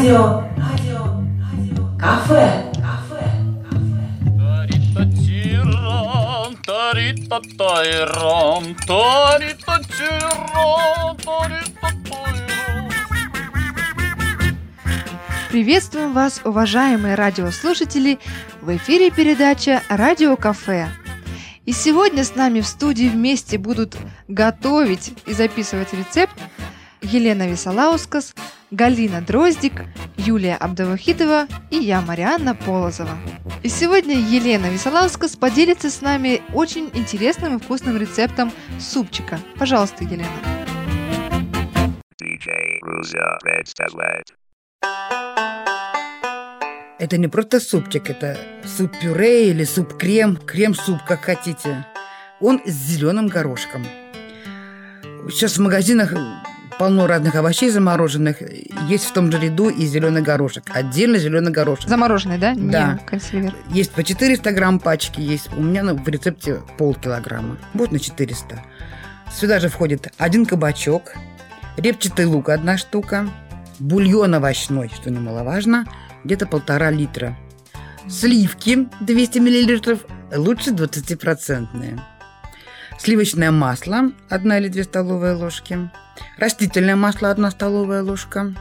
радио, радио, радио, кафе, кафе, Приветствуем вас, уважаемые радиослушатели! В эфире передача «Радио Кафе». И сегодня с нами в студии вместе будут готовить и записывать рецепт Елена Висолаускас, Галина Дроздик, Юлия Абдавахитова и я, Марианна Полозова. И сегодня Елена Висолаускас поделится с нами очень интересным и вкусным рецептом супчика. Пожалуйста, Елена. Это не просто супчик, это суп-пюре или суп-крем, крем-суп, как хотите. Он с зеленым горошком. Сейчас в магазинах полно разных овощей замороженных. Есть в том же ряду и зеленый горошек. Отдельно зеленый горошек. Замороженный, да? Да. Не консервер. Есть по 400 грамм пачки, есть у меня ну, в рецепте полкилограмма. Вот на 400. Сюда же входит один кабачок, репчатый лук одна штука, бульон овощной, что немаловажно, где-то полтора литра. Сливки 200 миллилитров, лучше 20-процентные. Сливочное масло 1 или 2 столовые ложки. Растительное масло 1 столовая ложка.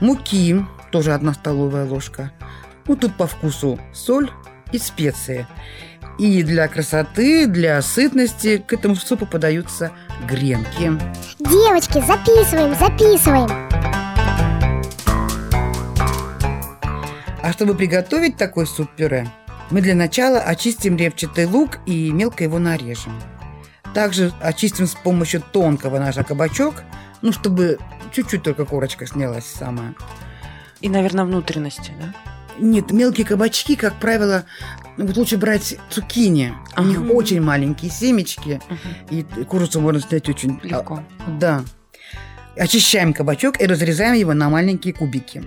Муки тоже 1 столовая ложка. Ну, тут по вкусу соль и специи. И для красоты, для сытности к этому супу подаются гренки. Девочки, записываем, записываем. А чтобы приготовить такой суп-пюре, мы для начала очистим репчатый лук и мелко его нарежем. Также очистим с помощью тонкого ножа кабачок, ну, чтобы чуть-чуть только корочка снялась самая. И, наверное, внутренности, да? Нет, мелкие кабачки, как правило, вот лучше брать цукини. У Ага. них очень маленькие семечки, и курицу можно снять очень Легко. а, да. Очищаем кабачок и разрезаем его на маленькие кубики.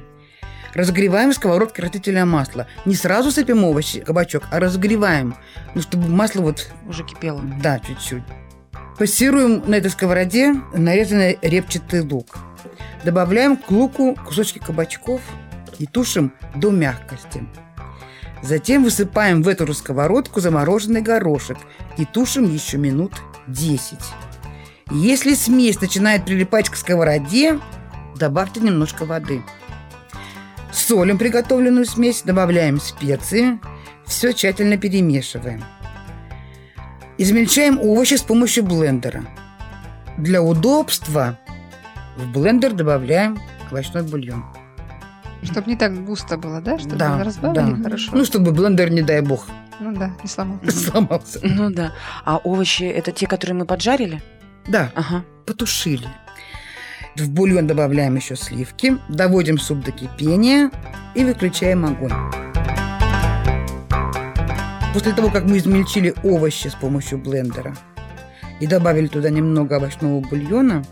Разогреваем в сковородке растительное масло. Не сразу сыпем овощи, кабачок, а разогреваем, ну, чтобы масло вот, Уже кипело. да, чуть-чуть. Пассируем на этой сковороде нарезанный репчатый лук. Добавляем к луку кусочки кабачков и тушим до мягкости. Затем высыпаем в эту же сковородку замороженный горошек и тушим еще минут 10. Если смесь начинает прилипать к сковороде, добавьте немножко воды. Солим приготовленную смесь, добавляем специи, все тщательно перемешиваем. Измельчаем овощи с помощью блендера. Для удобства в блендер добавляем овощной бульон. Чтобы не так густо было, да? Чтобы Да, разбавили да. хорошо. Ну, чтобы блендер, не дай бог, Ну да, не сломал. сломался. Ну да. А овощи это те, которые мы поджарили? Да, Ага. потушили. В бульон добавляем еще сливки, доводим суп до кипения и выключаем огонь. После того, как мы измельчили овощи с помощью блендера и добавили туда немного овощного бульона,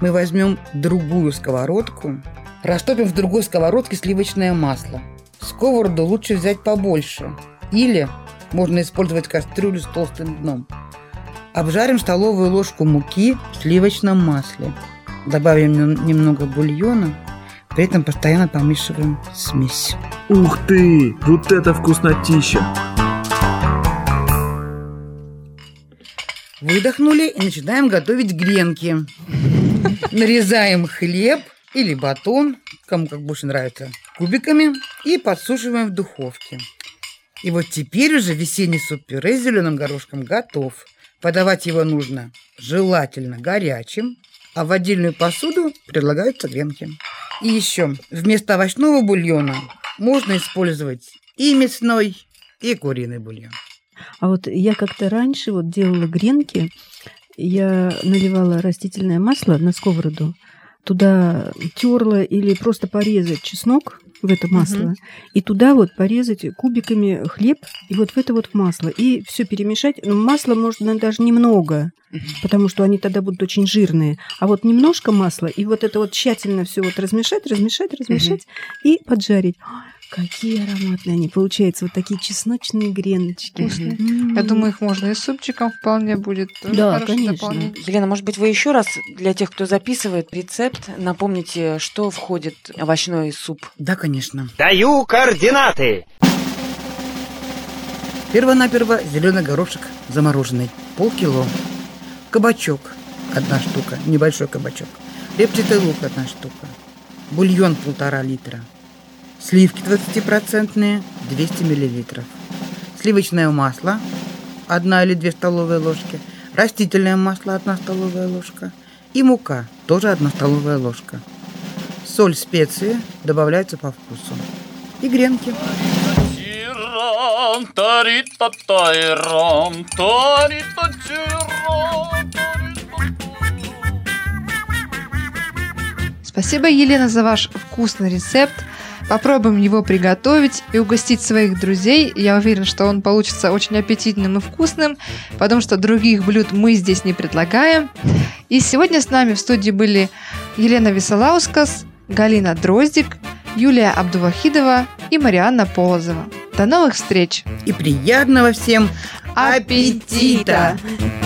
мы возьмем другую сковородку, растопим в другой сковородке сливочное масло. Сковороду лучше взять побольше. Или можно использовать кастрюлю с толстым дном. Обжарим столовую ложку муки в сливочном масле. Добавим нем- немного бульона, при этом постоянно помешиваем смесь. Ух ты! Вот это вкуснотища! Выдохнули и начинаем готовить гренки. Нарезаем хлеб или батон, кому как больше нравится, кубиками и подсушиваем в духовке. И вот теперь уже весенний суп-пюре с зеленым горошком готов. Подавать его нужно желательно горячим, а в отдельную посуду предлагаются гренки. И еще, вместо овощного бульона можно использовать и мясной, и куриный бульон. А вот я как-то раньше вот делала гренки, я наливала растительное масло на сковороду, туда терла или просто порезать чеснок в это масло, и туда вот порезать кубиками хлеб, и вот в это вот масло, и все перемешать. Ну, масла можно даже немного, потому что они тогда будут очень жирные. А вот немножко масла, и вот это вот тщательно все вот размешать, размешать, размешать и поджарить. Какие ароматные они. Получаются вот такие чесночные греночки. Вкусные. М. Я думаю, их можно и супчиком вполне будет. Тоже Да, конечно. дополнение. Елена, может быть, вы еще раз для тех, кто записывает рецепт, напомните, что входит в овощной суп? Да, конечно. Даю координаты. Перво-наперво зеленый горошек замороженный, полкило. Кабачок, одна штука, небольшой кабачок. Репчатый лук, одна штука. Бульон полтора литра. Сливки 20-процентные, 200 миллилитров. Сливочное масло, одна или две столовые ложки. Растительное масло, одна столовая ложка. И мука, тоже одна столовая ложка. Соль, специи добавляются по вкусу. И гренки. Спасибо, Елена, за ваш вкусный рецепт. Попробуем его приготовить и угостить своих друзей. Я уверена, что он получится очень аппетитным и вкусным, потому что других блюд мы здесь не предлагаем. И сегодня с нами в студии были Елена Висолаускас, Галина Дроздик, Юлия Абдувахидова и Марианна Полозова. До новых встреч! И приятного всем Аппетита! аппетита!